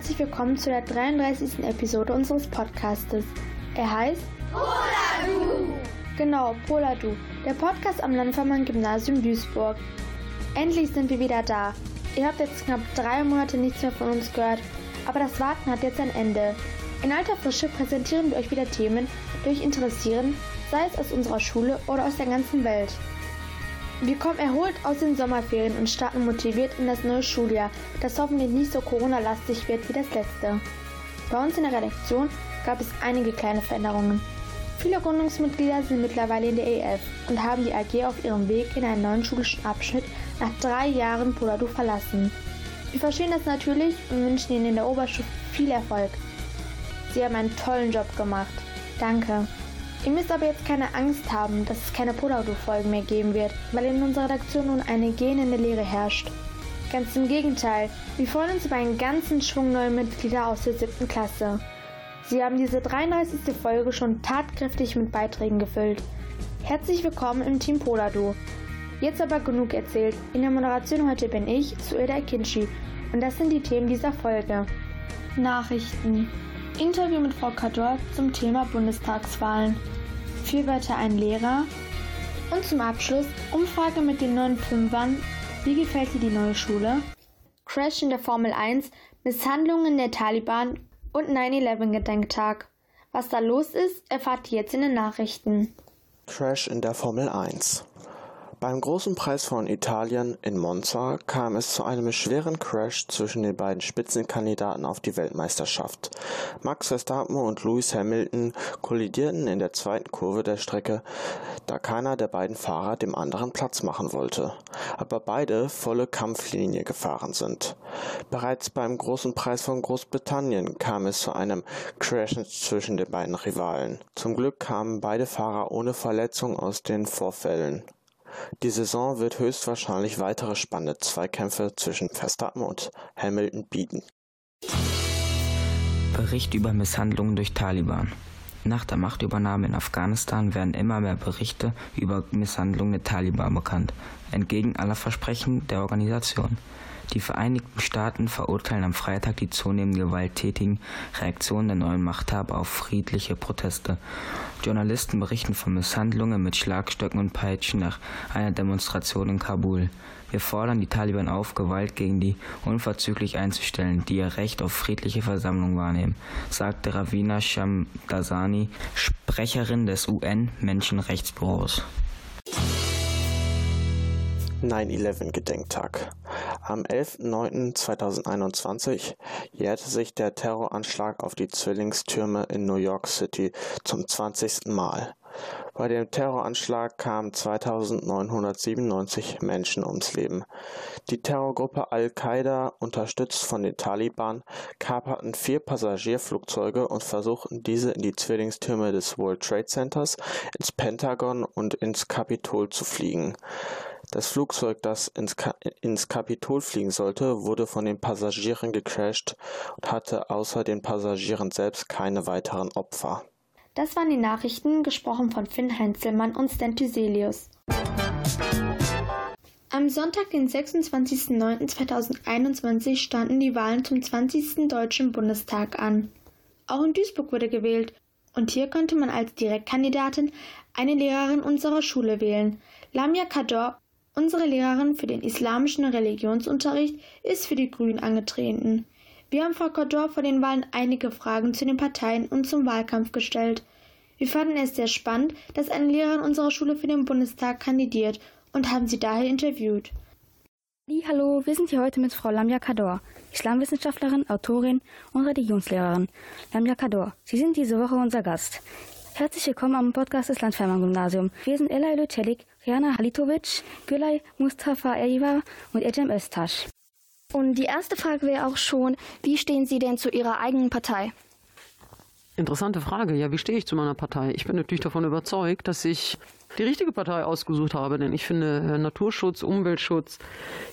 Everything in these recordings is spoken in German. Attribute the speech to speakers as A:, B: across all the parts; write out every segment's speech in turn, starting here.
A: herzlich willkommen zu der 33. Episode unseres Podcastes. Er heißt
B: Poladu!
A: Genau, Poladu, der Podcast am Landvermann-Gymnasium Duisburg. Endlich sind wir wieder da. Ihr habt jetzt knapp drei Monate nichts mehr von uns gehört, aber das Warten hat jetzt ein Ende. In alter Frische präsentieren wir euch wieder Themen, die euch interessieren, sei es aus unserer Schule oder aus der ganzen Welt. Wir kommen erholt aus den Sommerferien und starten motiviert in das neue Schuljahr, das hoffentlich nicht so Corona-lastig wird wie das letzte. Bei uns in der Redaktion gab es einige kleine Veränderungen. Viele Gründungsmitglieder sind mittlerweile in der EF und haben die AG auf ihrem Weg in einen neuen schulischen Abschnitt nach drei Jahren Poladu verlassen. Wir verstehen das natürlich und wünschen Ihnen in der Oberstufe viel Erfolg. Sie haben einen tollen Job gemacht. Danke. Ihr müsst aber jetzt keine Angst haben, dass es keine Polaudo-Folgen mehr geben wird, weil in unserer Redaktion nun eine gähnende Leere herrscht. Ganz im Gegenteil, wir freuen uns über einen ganzen Schwung neue Mitglieder aus der siebten Klasse. Sie haben diese 33. Folge schon tatkräftig mit Beiträgen gefüllt. Herzlich willkommen im Team Polado. Jetzt aber genug erzählt. In der Moderation heute bin ich, Sueda Kinchi, und das sind die Themen dieser Folge. Nachrichten. Interview mit Frau Kador zum Thema Bundestagswahlen. Vier Wörter ein Lehrer. Und zum Abschluss Umfrage mit den neuen Fünfern. Wie gefällt dir die neue Schule? Crash in der Formel 1, Misshandlungen der Taliban und 9-11-Gedenktag. Was da los ist, erfahrt ihr jetzt in den Nachrichten.
C: Crash in der Formel 1. Beim großen Preis von Italien in Monza kam es zu einem schweren Crash zwischen den beiden Spitzenkandidaten auf die Weltmeisterschaft. Max Verstappen und Lewis Hamilton kollidierten in der zweiten Kurve der Strecke, da keiner der beiden Fahrer dem anderen Platz machen wollte, aber beide volle Kampflinie gefahren sind. Bereits beim großen Preis von Großbritannien kam es zu einem Crash zwischen den beiden Rivalen. Zum Glück kamen beide Fahrer ohne Verletzung aus den Vorfällen. Die Saison wird höchstwahrscheinlich weitere spannende Zweikämpfe zwischen Verstappen und Hamilton bieten.
D: Bericht über Misshandlungen durch Taliban. Nach der Machtübernahme in Afghanistan werden immer mehr Berichte über Misshandlungen der Taliban bekannt, entgegen aller Versprechen der Organisation. Die Vereinigten Staaten verurteilen am Freitag die zunehmend gewalttätigen Reaktionen der neuen Machthaber auf friedliche Proteste. Journalisten berichten von Misshandlungen mit Schlagstöcken und Peitschen nach einer Demonstration in Kabul. Wir fordern die Taliban auf, Gewalt gegen die unverzüglich einzustellen, die ihr Recht auf friedliche Versammlung wahrnehmen, sagte Ravina Shamdasani, Sprecherin des UN-Menschenrechtsbüros.
C: 9-11-Gedenktag. Am 11.09.2021 jährte sich der Terroranschlag auf die Zwillingstürme in New York City zum 20. Mal. Bei dem Terroranschlag kamen 2997 Menschen ums Leben. Die Terrorgruppe Al-Qaida, unterstützt von den Taliban, kaperten vier Passagierflugzeuge und versuchten diese in die Zwillingstürme des World Trade Centers, ins Pentagon und ins Kapitol zu fliegen. Das Flugzeug, das ins, Ka ins Kapitol fliegen sollte, wurde von den Passagieren gecrasht und hatte außer den Passagieren selbst keine weiteren Opfer.
A: Das waren die Nachrichten, gesprochen von Finn Heinzelmann und Stan Thyselius. Am Sonntag, den 26.09.2021, standen die Wahlen zum 20. Deutschen Bundestag an. Auch in Duisburg wurde gewählt und hier könnte man als Direktkandidatin eine Lehrerin unserer Schule wählen. Lamia Kador Unsere Lehrerin für den islamischen Religionsunterricht ist für die Grünen angetreten. Wir haben Frau Kodor vor den Wahlen einige Fragen zu den Parteien und zum Wahlkampf gestellt. Wir fanden es sehr spannend, dass eine Lehrerin unserer Schule für den Bundestag kandidiert und haben sie daher interviewt.
E: Hallo, wir sind hier heute mit Frau Lamia Kador, Islamwissenschaftlerin, Autorin und Religionslehrerin. Lamia Kador, Sie sind diese Woche unser Gast. Herzlich willkommen am Podcast des Landfermann-Gymnasium. Wir sind Ella Lucelik, Riana Halitovic, Gülay Mustafa Eriva und Ejem Öztaş.
F: Und die erste Frage wäre auch schon, wie stehen Sie denn zu Ihrer eigenen Partei?
G: Interessante Frage. Ja, wie stehe ich zu meiner Partei? Ich bin natürlich davon überzeugt, dass ich die richtige Partei ausgesucht habe, denn ich finde Naturschutz, Umweltschutz,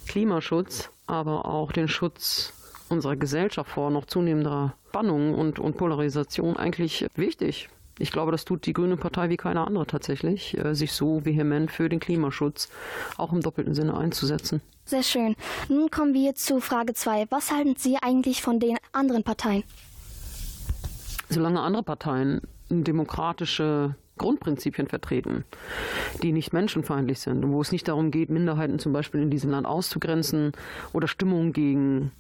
G: Klimaschutz, aber auch den Schutz unserer Gesellschaft vor noch zunehmender Spannung und, und Polarisation eigentlich wichtig. Ich glaube, das tut die Grüne Partei wie keine andere tatsächlich, äh, sich so vehement für den Klimaschutz auch im doppelten Sinne einzusetzen.
F: Sehr schön. Nun kommen wir zu Frage 2. Was halten Sie eigentlich von den anderen Parteien?
G: Solange andere Parteien demokratische Grundprinzipien vertreten, die nicht menschenfeindlich sind und wo es nicht darum geht, Minderheiten zum Beispiel in diesem Land auszugrenzen oder Stimmung gegen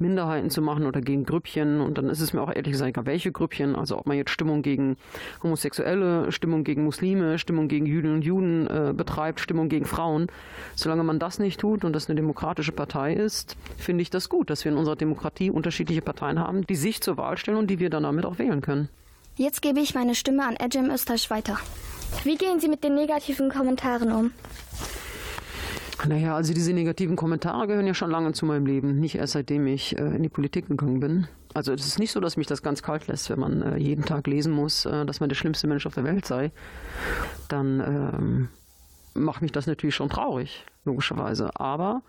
G: Minderheiten zu machen oder gegen Grüppchen. Und dann ist es mir auch ehrlich gesagt welche Grüppchen. Also ob man jetzt Stimmung gegen Homosexuelle, Stimmung gegen Muslime, Stimmung gegen Jüdinnen und Juden äh, betreibt, Stimmung gegen Frauen. Solange man das nicht tut und das eine demokratische Partei ist, finde ich das gut, dass wir in unserer Demokratie unterschiedliche Parteien haben, die sich zur Wahl stellen und die wir dann damit auch wählen können.
F: Jetzt gebe ich meine Stimme an Edgem Österreich weiter. Wie gehen Sie mit den negativen Kommentaren um?
G: Naja, also diese negativen Kommentare gehören ja schon lange zu meinem Leben, nicht erst seitdem ich äh, in die Politik gegangen bin. Also es ist nicht so, dass mich das ganz kalt lässt, wenn man äh, jeden Tag lesen muss, äh, dass man der schlimmste Mensch auf der Welt sei. Dann ähm, macht mich das natürlich schon traurig, logischerweise. Aber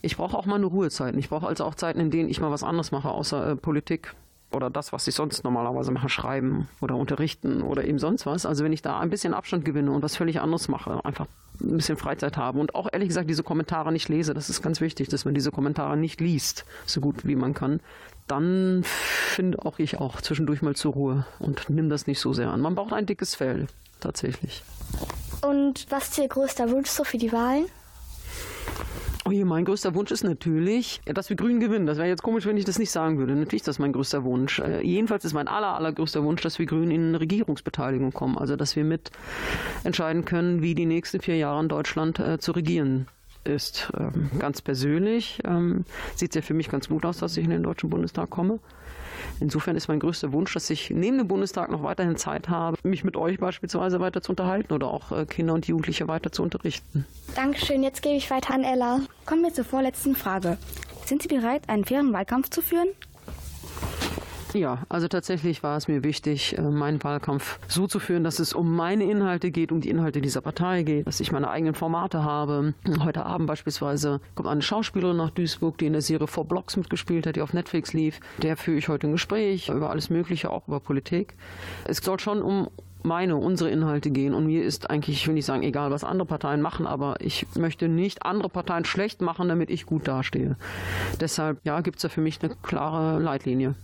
G: ich brauche auch mal eine Ruhezeit. Ich brauche also auch Zeiten, in denen ich mal was anderes mache, außer äh, Politik oder das, was ich sonst normalerweise mache, schreiben oder unterrichten oder eben sonst was. Also wenn ich da ein bisschen Abstand gewinne und was völlig anderes mache, einfach ein bisschen Freizeit habe und auch ehrlich gesagt diese Kommentare nicht lese, das ist ganz wichtig, dass man diese Kommentare nicht liest, so gut wie man kann, dann finde auch ich auch zwischendurch mal zur Ruhe und nimm das nicht so sehr an. Man braucht ein dickes Fell, tatsächlich.
F: Und was ist Ihr größter Wunsch so für die Wahlen?
G: Oh je, mein größter Wunsch ist natürlich, dass wir Grünen gewinnen. Das wäre jetzt komisch, wenn ich das nicht sagen würde. Natürlich ist das mein größter Wunsch. Äh, jedenfalls ist mein aller, allergrößter Wunsch, dass wir Grünen in eine Regierungsbeteiligung kommen. Also, dass wir mit entscheiden können, wie die nächsten vier Jahre in Deutschland äh, zu regieren ist. Ähm, ganz persönlich ähm, sieht es ja für mich ganz gut aus, dass ich in den Deutschen Bundestag komme. Insofern ist mein größter Wunsch, dass ich neben dem Bundestag noch weiterhin Zeit habe, mich mit euch beispielsweise weiter zu unterhalten oder auch äh, Kinder und Jugendliche weiter zu unterrichten.
F: Dankeschön, jetzt gebe ich weiter an Ella.
E: Kommen wir zur vorletzten Frage. Sind Sie bereit, einen fairen Wahlkampf zu führen?
G: Ja, also tatsächlich war es mir wichtig, äh, meinen Wahlkampf so zu führen, dass es um meine Inhalte geht, um die Inhalte dieser Partei geht, dass ich meine eigenen Formate habe. Heute Abend beispielsweise kommt eine Schauspielerin nach Duisburg, die in der Serie Four Blocks mitgespielt hat, die auf Netflix lief. Der führe ich heute ein Gespräch über alles Mögliche, auch über Politik. Es soll schon um meine, unsere Inhalte gehen. Und mir ist eigentlich, ich will nicht sagen, egal, was andere Parteien machen, aber ich möchte nicht andere Parteien schlecht machen, damit ich gut dastehe. Deshalb, ja, gibt es da für mich eine klare Leitlinie.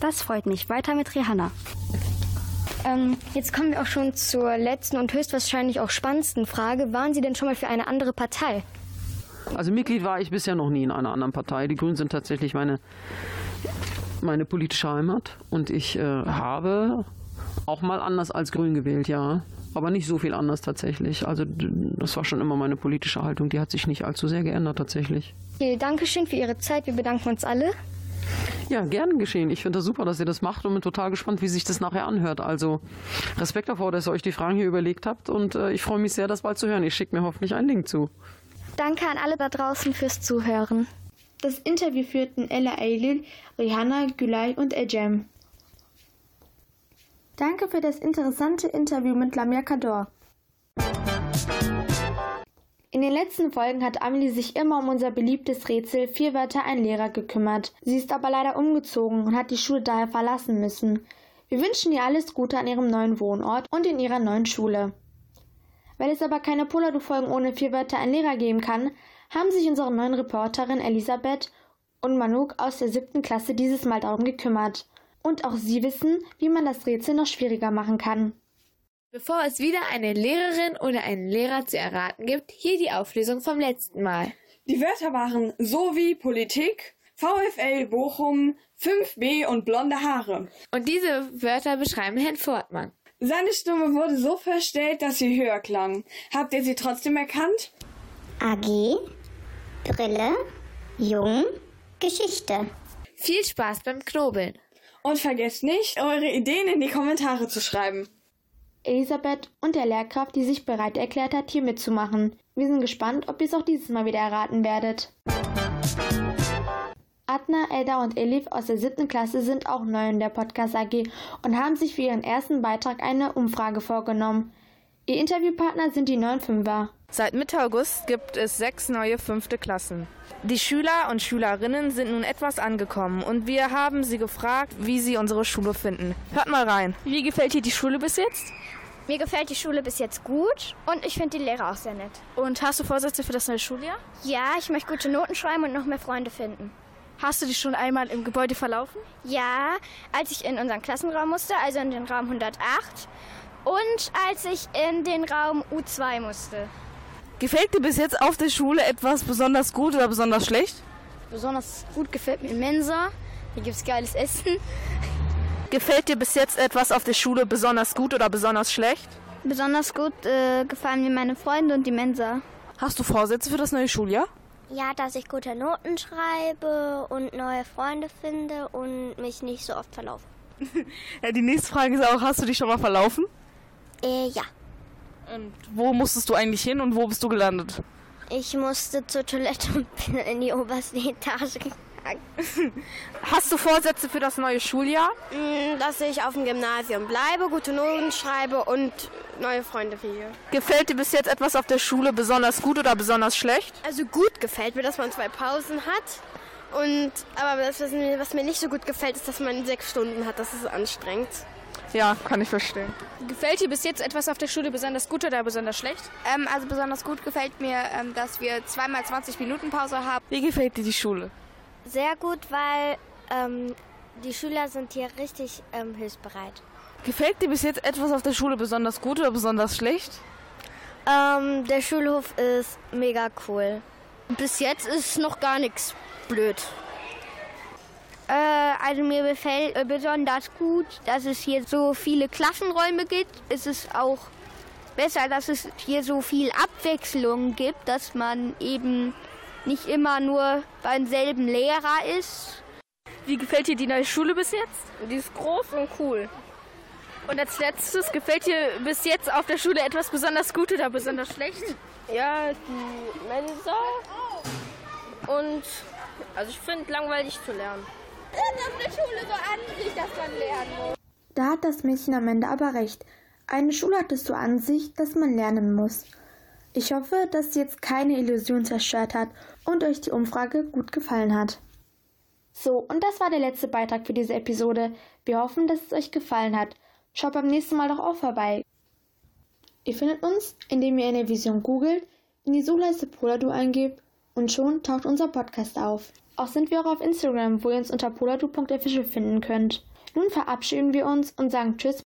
E: Das freut mich. Weiter mit Rihanna.
F: Ähm, jetzt kommen wir auch schon zur letzten und höchstwahrscheinlich auch spannendsten Frage. Waren Sie denn schon mal für eine andere Partei?
G: Also Mitglied war ich bisher noch nie in einer anderen Partei. Die Grünen sind tatsächlich meine, meine politische Heimat. Und ich äh, habe auch mal anders als Grün gewählt, ja. Aber nicht so viel anders tatsächlich. Also das war schon immer meine politische Haltung. Die hat sich nicht allzu sehr geändert tatsächlich.
F: Okay, Dankeschön für Ihre Zeit. Wir bedanken uns alle.
G: Ja, gern geschehen. Ich finde das super, dass ihr das macht und bin total gespannt, wie sich das nachher anhört. Also Respekt davor, dass ihr euch die Fragen hier überlegt habt und äh, ich freue mich sehr, das bald zu hören. Ich schicke mir hoffentlich einen Link zu.
F: Danke an alle da draußen fürs Zuhören.
A: Das Interview führten Ella Eilil, Rihanna, Gülay und Ejem. Danke für das interessante Interview mit Lamia Kador. In den letzten Folgen hat Amelie sich immer um unser beliebtes Rätsel Vier Wörter ein Lehrer gekümmert. Sie ist aber leider umgezogen und hat die Schule daher verlassen müssen. Wir wünschen ihr alles Gute an ihrem neuen Wohnort und in ihrer neuen Schule. Weil es aber keine Poladu-Folgen ohne Vier Wörter ein Lehrer geben kann, haben sich unsere neuen Reporterin Elisabeth und Manuk aus der siebten Klasse dieses Mal darum gekümmert. Und auch sie wissen, wie man das Rätsel noch schwieriger machen kann.
B: Bevor es wieder eine Lehrerin oder einen Lehrer zu erraten gibt, hier die Auflösung vom letzten Mal.
H: Die Wörter waren so wie Politik, VfL Bochum, 5b und blonde Haare.
B: Und diese Wörter beschreiben Herrn Fortmann.
H: Seine Stimme wurde so verstellt, dass sie höher klang. Habt ihr sie trotzdem erkannt?
I: AG, Brille, Jung, Geschichte.
B: Viel Spaß beim Knobeln.
H: Und vergesst nicht, eure Ideen in die Kommentare zu schreiben.
A: Elisabeth und der Lehrkraft, die sich bereit erklärt hat, hier mitzumachen. Wir sind gespannt, ob ihr es auch dieses Mal wieder erraten werdet. Adna, Elda und Elif aus der siebten Klasse sind auch neu in der Podcast AG und haben sich für ihren ersten Beitrag eine Umfrage vorgenommen. Ihr Interviewpartner sind die neuen Fünfer.
J: Seit Mitte August gibt es sechs neue fünfte Klassen. Die Schüler und Schülerinnen sind nun etwas angekommen und wir haben sie gefragt, wie sie unsere Schule finden. Hört mal rein. Wie gefällt dir die Schule bis jetzt?
K: Mir gefällt die Schule bis jetzt gut und ich finde die Lehrer auch sehr nett.
J: Und hast du Vorsätze für das neue Schuljahr?
K: Ja, ich möchte gute Noten schreiben und noch mehr Freunde finden.
J: Hast du dich schon einmal im Gebäude verlaufen?
K: Ja, als ich in unseren Klassenraum musste, also in den Raum 108 und als ich in den Raum U2 musste.
J: Gefällt dir bis jetzt auf der Schule etwas besonders gut oder besonders schlecht?
F: Besonders gut gefällt mir Mensa. Hier gibt es geiles Essen.
J: Gefällt dir bis jetzt etwas auf der Schule besonders gut oder besonders schlecht?
K: Besonders gut äh, gefallen mir meine Freunde und die Mensa.
J: Hast du Vorsätze für das neue Schuljahr?
L: Ja, dass ich gute Noten schreibe und neue Freunde finde und mich nicht so oft verlaufe.
J: ja, die nächste Frage ist auch, hast du dich schon mal verlaufen?
L: Äh, ja.
J: Und wo musstest du eigentlich hin und wo bist du gelandet?
L: Ich musste zur Toilette und bin in die oberste Etage gegangen.
J: Hast du Vorsätze für das neue Schuljahr?
M: Mm, dass ich auf dem Gymnasium bleibe, gute Noten schreibe und neue Freunde kriege.
J: Gefällt dir bis jetzt etwas auf der Schule besonders gut oder besonders schlecht?
M: Also gut gefällt mir, dass man zwei Pausen hat. Und aber das, was, mir, was mir nicht so gut gefällt, ist, dass man sechs Stunden hat. Das ist anstrengend.
J: Ja, kann ich verstehen.
N: Gefällt dir bis jetzt etwas auf der Schule besonders gut oder besonders schlecht?
O: Ähm, also besonders gut gefällt mir, ähm, dass wir zweimal 20 Minuten Pause haben.
J: Wie gefällt dir die Schule?
L: Sehr gut, weil ähm, die Schüler sind hier richtig ähm, hilfsbereit.
J: Gefällt dir bis jetzt etwas auf der Schule besonders gut oder besonders schlecht?
F: Ähm, der Schulhof ist mega cool. Bis jetzt ist noch gar nichts blöd.
K: Äh, also mir gefällt äh, besonders gut, dass es hier so viele Klassenräume gibt. Es ist auch besser, dass es hier so viel Abwechslung gibt, dass man eben nicht immer nur beim selben Lehrer ist.
J: Wie gefällt dir die neue Schule bis jetzt?
M: Die ist groß und cool.
N: Und als letztes, gefällt dir bis jetzt auf der Schule etwas besonders gut oder besonders schlecht?
M: Ja, die Mensa. Und also ich finde langweilig zu lernen.
O: Ist auf Schule so an sich, dass man lernen muss.
A: Da hat das Mädchen am Ende aber recht. Eine Schule hat es so an sich, dass man lernen muss. Ich hoffe, dass sie jetzt keine Illusion zerstört hat und euch die Umfrage gut gefallen hat. So, und das war der letzte Beitrag für diese Episode. Wir hoffen, dass es euch gefallen hat. Schaut beim nächsten Mal doch auch vorbei. Ihr findet uns, indem ihr in der Vision googelt, in die Suchleiste Poladu eingebt und schon taucht unser Podcast auf. Auch sind wir auch auf Instagram, wo ihr uns unter poladu.official finden könnt. Nun verabschieden wir uns und sagen Tschüss